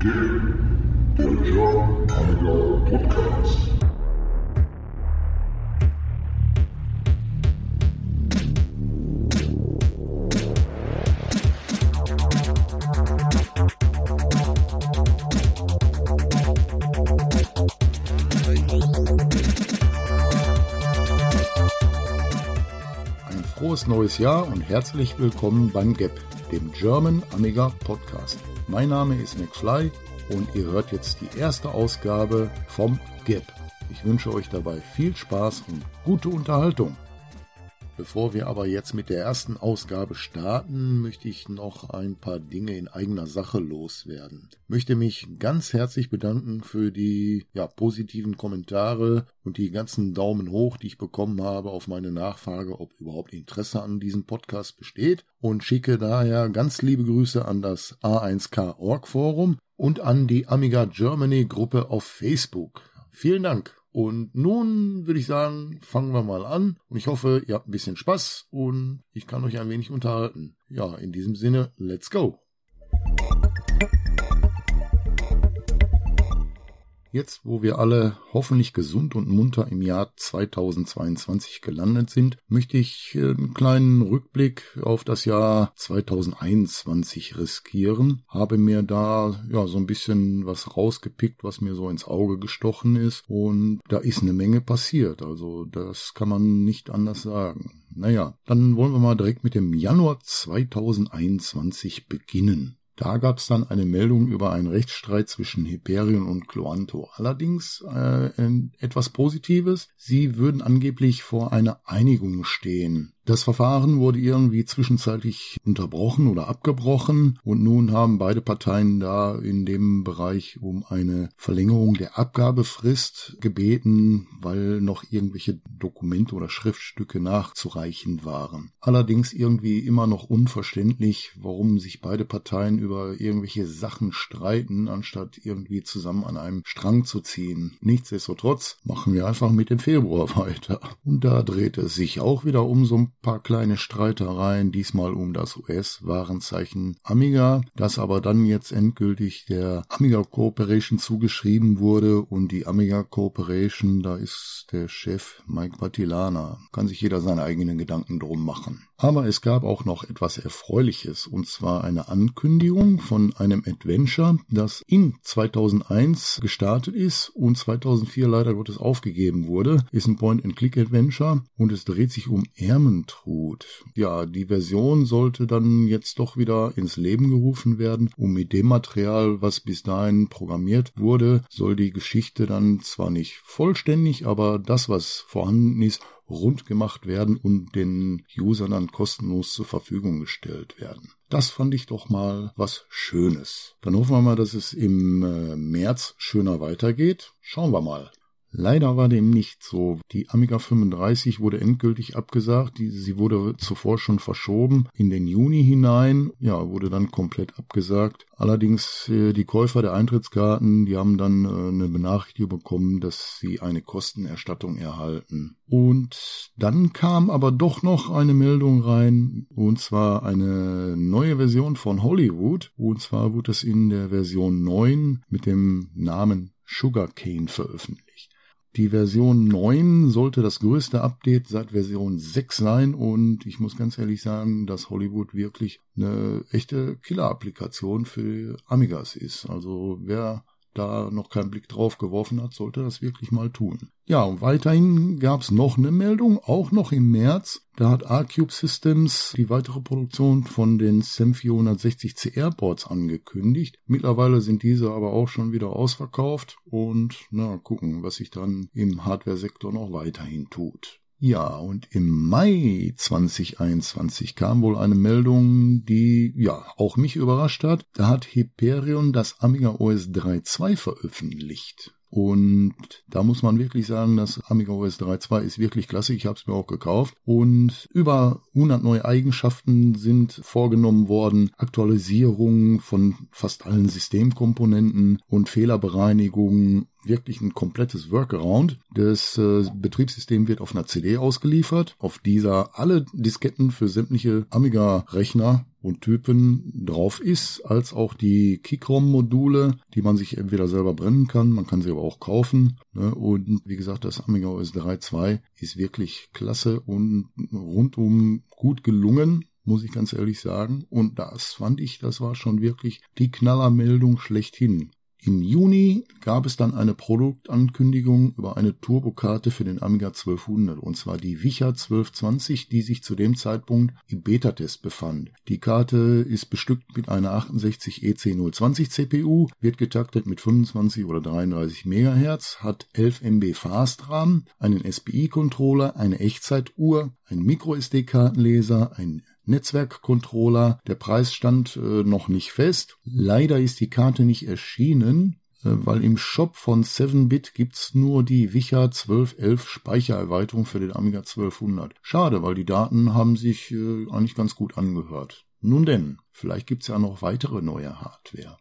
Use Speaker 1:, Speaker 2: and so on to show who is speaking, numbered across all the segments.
Speaker 1: Game, der German Amiga Podcast.
Speaker 2: Ein frohes neues Jahr und herzlich willkommen beim GAP, dem German Amiga Podcast. Mein Name ist McFly und ihr hört jetzt die erste Ausgabe vom GAP. Ich wünsche euch dabei viel Spaß und gute Unterhaltung. Bevor wir aber jetzt mit der ersten Ausgabe starten, möchte ich noch ein paar Dinge in eigener Sache loswerden. Möchte mich ganz herzlich bedanken für die ja, positiven Kommentare und die ganzen Daumen hoch, die ich bekommen habe auf meine Nachfrage, ob überhaupt Interesse an diesem Podcast besteht und schicke daher ganz liebe Grüße an das A1K Org Forum und an die Amiga Germany Gruppe auf Facebook. Vielen Dank. Und nun würde ich sagen, fangen wir mal an. Und ich hoffe, ihr habt ein bisschen Spaß und ich kann euch ein wenig unterhalten. Ja, in diesem Sinne, let's go. Jetzt, wo wir alle hoffentlich gesund und munter im Jahr 2022 gelandet sind, möchte ich einen kleinen Rückblick auf das Jahr 2021 riskieren. Habe mir da ja so ein bisschen was rausgepickt, was mir so ins Auge gestochen ist und da ist eine Menge passiert. Also das kann man nicht anders sagen. Naja, dann wollen wir mal direkt mit dem Januar 2021 beginnen. Da gab es dann eine Meldung über einen Rechtsstreit zwischen Hyperion und Cloanto. Allerdings äh, etwas Positives. Sie würden angeblich vor einer Einigung stehen. Das Verfahren wurde irgendwie zwischenzeitlich unterbrochen oder abgebrochen und nun haben beide Parteien da in dem Bereich um eine Verlängerung der Abgabefrist gebeten, weil noch irgendwelche Dokumente oder Schriftstücke nachzureichen waren. Allerdings irgendwie immer noch unverständlich, warum sich beide Parteien über irgendwelche Sachen streiten, anstatt irgendwie zusammen an einem Strang zu ziehen. Nichtsdestotrotz machen wir einfach mit dem Februar weiter. Und da dreht es sich auch wieder um so ein paar kleine Streitereien, diesmal um das US-Warenzeichen Amiga, das aber dann jetzt endgültig der Amiga Corporation zugeschrieben wurde und die Amiga Corporation, da ist der Chef Mike Patilana. Kann sich jeder seine eigenen Gedanken drum machen. Aber es gab auch noch etwas Erfreuliches, und zwar eine Ankündigung von einem Adventure, das in 2001 gestartet ist und 2004 leider Gottes aufgegeben wurde. Ist ein Point-and-Click-Adventure und es dreht sich um Ermentrud. Ja, die Version sollte dann jetzt doch wieder ins Leben gerufen werden und mit dem Material, was bis dahin programmiert wurde, soll die Geschichte dann zwar nicht vollständig, aber das, was vorhanden ist, rund gemacht werden und den Usern dann kostenlos zur Verfügung gestellt werden. Das fand ich doch mal was Schönes. Dann hoffen wir mal, dass es im äh, März schöner weitergeht. Schauen wir mal. Leider war dem nicht so. Die Amiga 35 wurde endgültig abgesagt. Sie wurde zuvor schon verschoben in den Juni hinein. Ja, wurde dann komplett abgesagt. Allerdings äh, die Käufer der Eintrittskarten, die haben dann äh, eine Benachrichtigung bekommen, dass sie eine Kostenerstattung erhalten. Und dann kam aber doch noch eine Meldung rein, und zwar eine neue Version von Hollywood. Und zwar wurde es in der Version 9 mit dem Namen Sugarcane veröffentlicht. Die Version 9 sollte das größte Update seit Version 6 sein und ich muss ganz ehrlich sagen, dass Hollywood wirklich eine echte Killer-Applikation für Amigas ist. Also wer da noch keinen Blick drauf geworfen hat, sollte das wirklich mal tun. Ja, und weiterhin gab es noch eine Meldung, auch noch im März. Da hat R-Cube Systems die weitere Produktion von den SEM 460 CR Boards angekündigt. Mittlerweile sind diese aber auch schon wieder ausverkauft und na, gucken, was sich dann im Hardware-Sektor noch weiterhin tut. Ja, und im Mai 2021 kam wohl eine Meldung, die ja auch mich überrascht hat. Da hat Hyperion das Amiga OS 3.2 veröffentlicht. Und da muss man wirklich sagen, das Amiga OS 3.2 ist wirklich klasse. Ich habe es mir auch gekauft. Und über 100 neue Eigenschaften sind vorgenommen worden. Aktualisierung von fast allen Systemkomponenten und Fehlerbereinigung wirklich ein komplettes Workaround. Das äh, Betriebssystem wird auf einer CD ausgeliefert, auf dieser alle Disketten für sämtliche Amiga-Rechner und Typen drauf ist, als auch die Keychrom-Module, die man sich entweder selber brennen kann, man kann sie aber auch kaufen. Ne? Und wie gesagt, das Amiga OS 3.2 ist wirklich klasse und rundum gut gelungen muss ich ganz ehrlich sagen. Und das fand ich, das war schon wirklich die Knallermeldung schlechthin. Im Juni gab es dann eine Produktankündigung über eine Turbokarte für den Amiga 1200 und zwar die Wicha 1220, die sich zu dem Zeitpunkt im Beta-Test befand. Die Karte ist bestückt mit einer 68 EC020 CPU, wird getaktet mit 25 oder 33 MHz, hat 11 MB Fast-RAM, einen SPI-Controller, eine Echtzeituhr, ein MicroSD-Kartenleser, ein Netzwerkcontroller. Der Preis stand äh, noch nicht fest. Leider ist die Karte nicht erschienen, äh, weil im Shop von 7-Bit gibt's nur die Wicha 1211 Speichererweiterung für den Amiga 1200. Schade, weil die Daten haben sich äh, eigentlich ganz gut angehört. Nun denn, vielleicht gibt's ja noch weitere neue Hardware.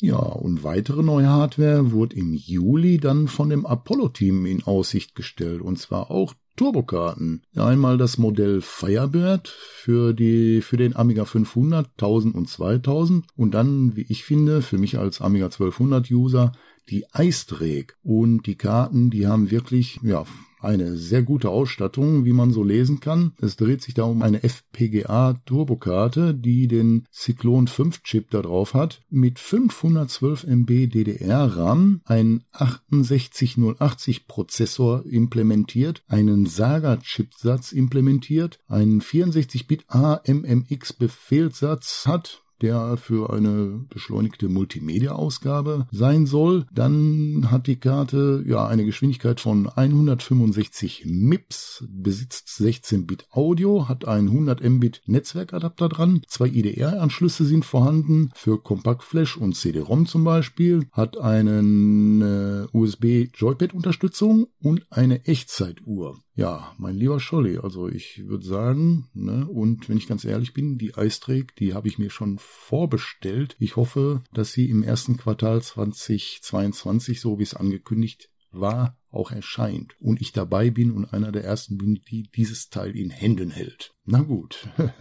Speaker 2: Ja, und weitere neue Hardware wurde im Juli dann von dem Apollo-Team in Aussicht gestellt, und zwar auch Turbokarten. Einmal das Modell Firebird für die, für den Amiga 500, 1000 und 2000 und dann, wie ich finde, für mich als Amiga 1200 User die Eisträg. Und die Karten, die haben wirklich, ja, eine sehr gute Ausstattung, wie man so lesen kann. Es dreht sich da um eine FPGA Turbokarte, die den Cyclone 5 Chip da drauf hat, mit 512 MB DDR-RAM, ein 68080 Prozessor implementiert, einen Saga-Chipsatz implementiert, einen 64-Bit AMMX Befehlssatz hat, der für eine beschleunigte Multimedia-Ausgabe sein soll. Dann hat die Karte ja eine Geschwindigkeit von 165 MIPS, besitzt 16-Bit Audio, hat einen 100 Mbit Netzwerkadapter dran, zwei IDR-Anschlüsse sind vorhanden für Kompaktflash und CD-ROM zum Beispiel, hat einen äh, USB Joypad-Unterstützung und eine Echtzeituhr. Ja, mein lieber Scholli, also ich würde sagen, ne, und wenn ich ganz ehrlich bin, die Eisträg, die habe ich mir schon vorbestellt. Ich hoffe, dass sie im ersten Quartal 2022, so wie es angekündigt war, auch erscheint und ich dabei bin und einer der ersten bin, die dieses Teil in Händen hält. Na gut.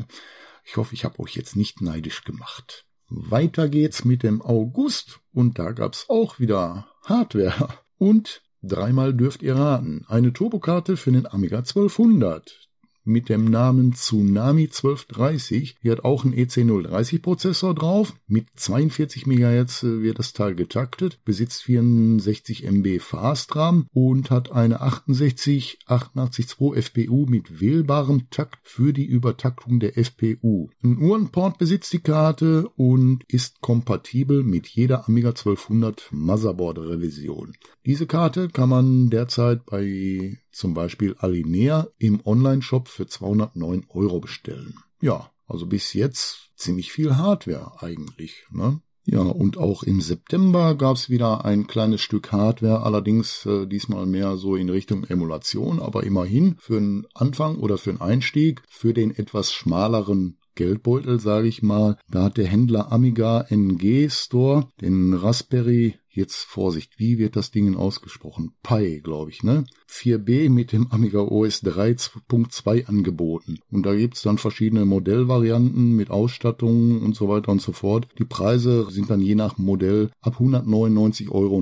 Speaker 2: Ich hoffe, ich habe euch jetzt nicht neidisch gemacht. Weiter geht's mit dem August und da gab's auch wieder Hardware und Dreimal dürft ihr raten. Eine Turbokarte für den Amiga 1200 mit dem Namen Tsunami 1230. Hier hat auch ein EC030 Prozessor drauf. Mit 42 MHz äh, wird das Teil getaktet, besitzt 64 MB Fastram und hat eine 68 882 FPU mit wählbarem Takt für die Übertaktung der FPU. Ein Uhrenport besitzt die Karte und ist kompatibel mit jeder Amiga 1200 Motherboard Revision. Diese Karte kann man derzeit bei zum Beispiel Alinea im Online-Shop für 209 Euro bestellen. Ja, also bis jetzt ziemlich viel Hardware eigentlich. Ne? Ja, und auch im September gab's wieder ein kleines Stück Hardware, allerdings äh, diesmal mehr so in Richtung Emulation, aber immerhin für einen Anfang oder für einen Einstieg, für den etwas schmaleren Geldbeutel, sage ich mal. Da hat der Händler Amiga NG Store den Raspberry Jetzt Vorsicht, wie wird das Ding ausgesprochen? Pi, glaube ich, ne? 4B mit dem Amiga OS 3.2 angeboten. Und da gibt's dann verschiedene Modellvarianten mit Ausstattung und so weiter und so fort. Die Preise sind dann je nach Modell ab 199,90 Euro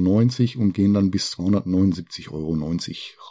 Speaker 2: und gehen dann bis 279,90 Euro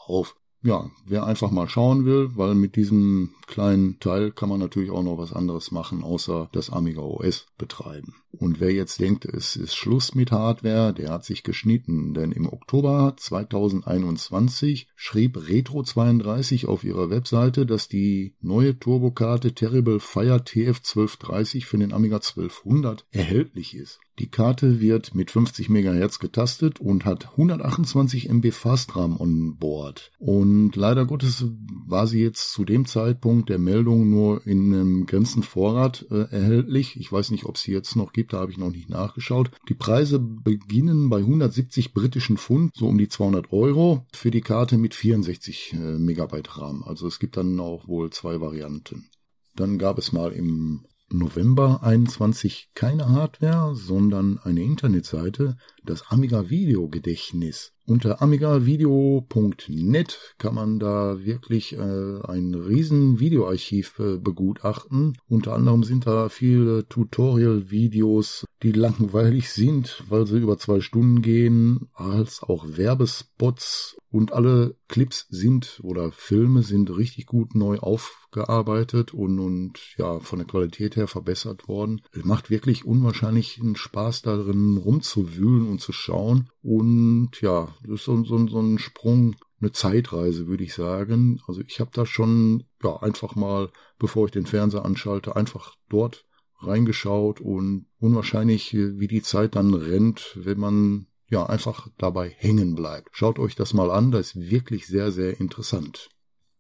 Speaker 2: rauf ja, wer einfach mal schauen will, weil mit diesem kleinen Teil kann man natürlich auch noch was anderes machen, außer das Amiga OS betreiben. Und wer jetzt denkt, es ist Schluss mit Hardware, der hat sich geschnitten, denn im Oktober 2021 schrieb Retro32 auf ihrer Webseite, dass die neue Turbokarte Terrible Fire TF1230 für den Amiga 1200 erhältlich ist. Die Karte wird mit 50 MHz getastet und hat 128 MB Fastram on board. Und leider Gottes war sie jetzt zu dem Zeitpunkt der Meldung nur in einem ganzen Vorrat äh, erhältlich. Ich weiß nicht, ob sie jetzt noch gibt, da habe ich noch nicht nachgeschaut. Die Preise beginnen bei 170 britischen Pfund, so um die 200 Euro, für die Karte mit 64 äh, Megabyte RAM. Also es gibt dann auch wohl zwei Varianten. Dann gab es mal im November 21 keine Hardware, sondern eine Internetseite. Das Amiga Video Gedächtnis. Unter amigavideo.net kann man da wirklich äh, ein riesen Videoarchiv äh, begutachten. Unter anderem sind da viele Tutorial-Videos, die langweilig sind, weil sie über zwei Stunden gehen, als auch Werbespots und alle Clips sind oder Filme sind richtig gut neu aufgearbeitet und, und ja, von der Qualität her verbessert worden. Es macht wirklich unwahrscheinlichen Spaß darin rumzuwühlen und zu schauen. Und ja, das ist so, so, so ein Sprung, eine Zeitreise, würde ich sagen. Also ich habe da schon ja einfach mal, bevor ich den Fernseher anschalte, einfach dort reingeschaut und unwahrscheinlich, wie die Zeit dann rennt, wenn man ja einfach dabei hängen bleibt. Schaut euch das mal an, das ist wirklich sehr, sehr interessant.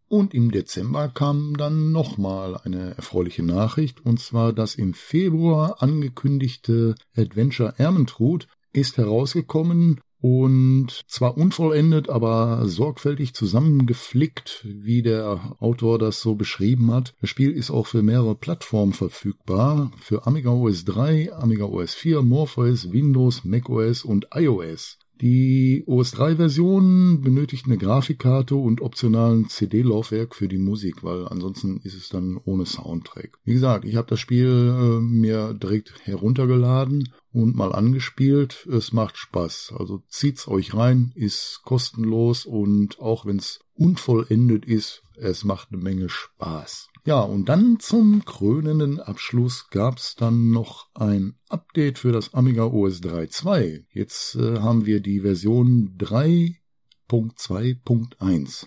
Speaker 2: Und im Dezember kam dann nochmal eine erfreuliche Nachricht, und zwar das im Februar angekündigte Adventure Ermentrud ist herausgekommen und zwar unvollendet, aber sorgfältig zusammengeflickt, wie der Autor das so beschrieben hat. Das Spiel ist auch für mehrere Plattformen verfügbar, für Amiga OS 3, Amiga OS 4, MorphOS, Windows, macOS und iOS. Die OS 3-Version benötigt eine Grafikkarte und optionalen CD-Laufwerk für die Musik, weil ansonsten ist es dann ohne Soundtrack. Wie gesagt, ich habe das Spiel äh, mir direkt heruntergeladen und mal angespielt. Es macht Spaß. Also zieht's euch rein, ist kostenlos und auch wenn's unvollendet ist, es macht eine Menge Spaß. Ja, und dann zum krönenden Abschluss gab's dann noch ein Update für das Amiga OS 3.2. Jetzt äh, haben wir die Version 3.2.1.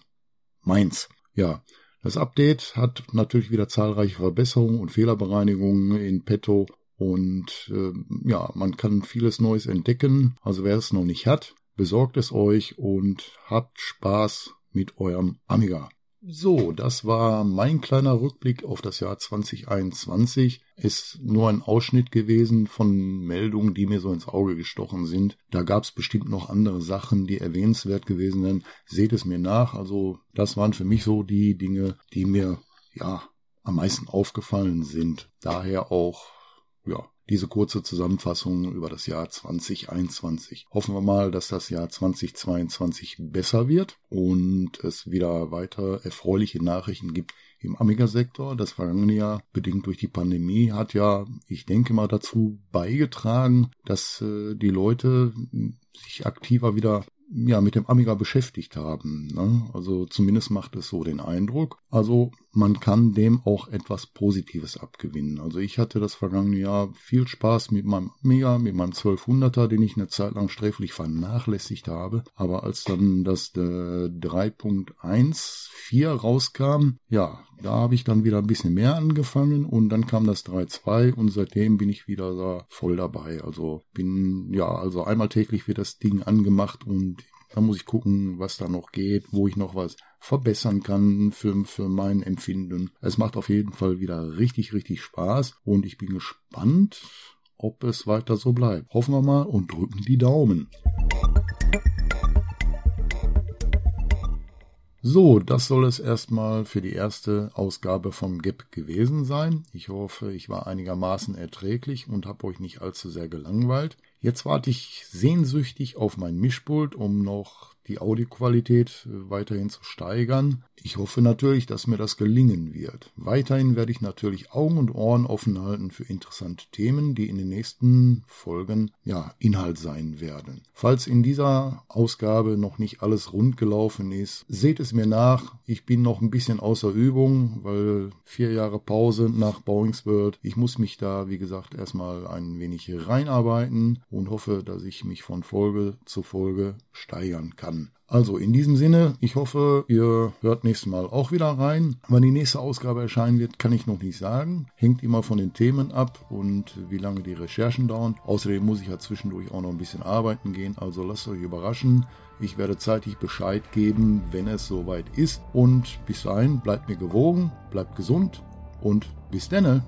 Speaker 2: Meins. Ja, das Update hat natürlich wieder zahlreiche Verbesserungen und Fehlerbereinigungen in petto und äh, ja, man kann vieles Neues entdecken. Also wer es noch nicht hat, besorgt es euch und habt Spaß mit eurem Amiga. So, das war mein kleiner Rückblick auf das Jahr 2021. Ist nur ein Ausschnitt gewesen von Meldungen, die mir so ins Auge gestochen sind. Da gab es bestimmt noch andere Sachen, die erwähnenswert gewesen sind. Seht es mir nach. Also das waren für mich so die Dinge, die mir ja am meisten aufgefallen sind. Daher auch ja diese kurze Zusammenfassung über das Jahr 2021. Hoffen wir mal, dass das Jahr 2022 besser wird und es wieder weiter erfreuliche Nachrichten gibt im Amiga-Sektor. Das vergangene Jahr, bedingt durch die Pandemie, hat ja, ich denke mal, dazu beigetragen, dass äh, die Leute sich aktiver wieder ja, mit dem Amiga beschäftigt haben. Ne? Also zumindest macht es so den Eindruck. Also man kann dem auch etwas Positives abgewinnen. Also ich hatte das vergangene Jahr viel Spaß mit meinem Amiga, mit meinem 1200er, den ich eine Zeit lang sträflich vernachlässigt habe. Aber als dann das äh, 3.14 rauskam, ja, da habe ich dann wieder ein bisschen mehr angefangen und dann kam das 3.2 und seitdem bin ich wieder da voll dabei. Also bin, ja, also einmal täglich wird das Ding angemacht und da muss ich gucken, was da noch geht, wo ich noch was verbessern kann für, für mein Empfinden. Es macht auf jeden Fall wieder richtig, richtig Spaß und ich bin gespannt, ob es weiter so bleibt. Hoffen wir mal und drücken die Daumen. So, das soll es erstmal für die erste Ausgabe vom GEP gewesen sein. Ich hoffe, ich war einigermaßen erträglich und habe euch nicht allzu sehr gelangweilt. Jetzt warte ich sehnsüchtig auf mein Mischpult, um noch die Audioqualität äh, weiterhin zu steigern. Ich hoffe natürlich, dass mir das gelingen wird. Weiterhin werde ich natürlich Augen und Ohren offen halten für interessante Themen, die in den nächsten Folgen ja Inhalt sein werden. Falls in dieser Ausgabe noch nicht alles rund gelaufen ist, seht es mir nach. Ich bin noch ein bisschen außer Übung, weil vier Jahre Pause nach Bowings World. Ich muss mich da, wie gesagt, erstmal ein wenig reinarbeiten und hoffe, dass ich mich von Folge zu Folge steigern kann. Also in diesem Sinne, ich hoffe, ihr hört nächstes Mal auch wieder rein. Wann die nächste Ausgabe erscheinen wird, kann ich noch nicht sagen. Hängt immer von den Themen ab und wie lange die Recherchen dauern. Außerdem muss ich ja zwischendurch auch noch ein bisschen arbeiten gehen, also lasst euch überraschen. Ich werde zeitig Bescheid geben, wenn es soweit ist. Und bis dahin, bleibt mir gewogen, bleibt gesund und bis denne.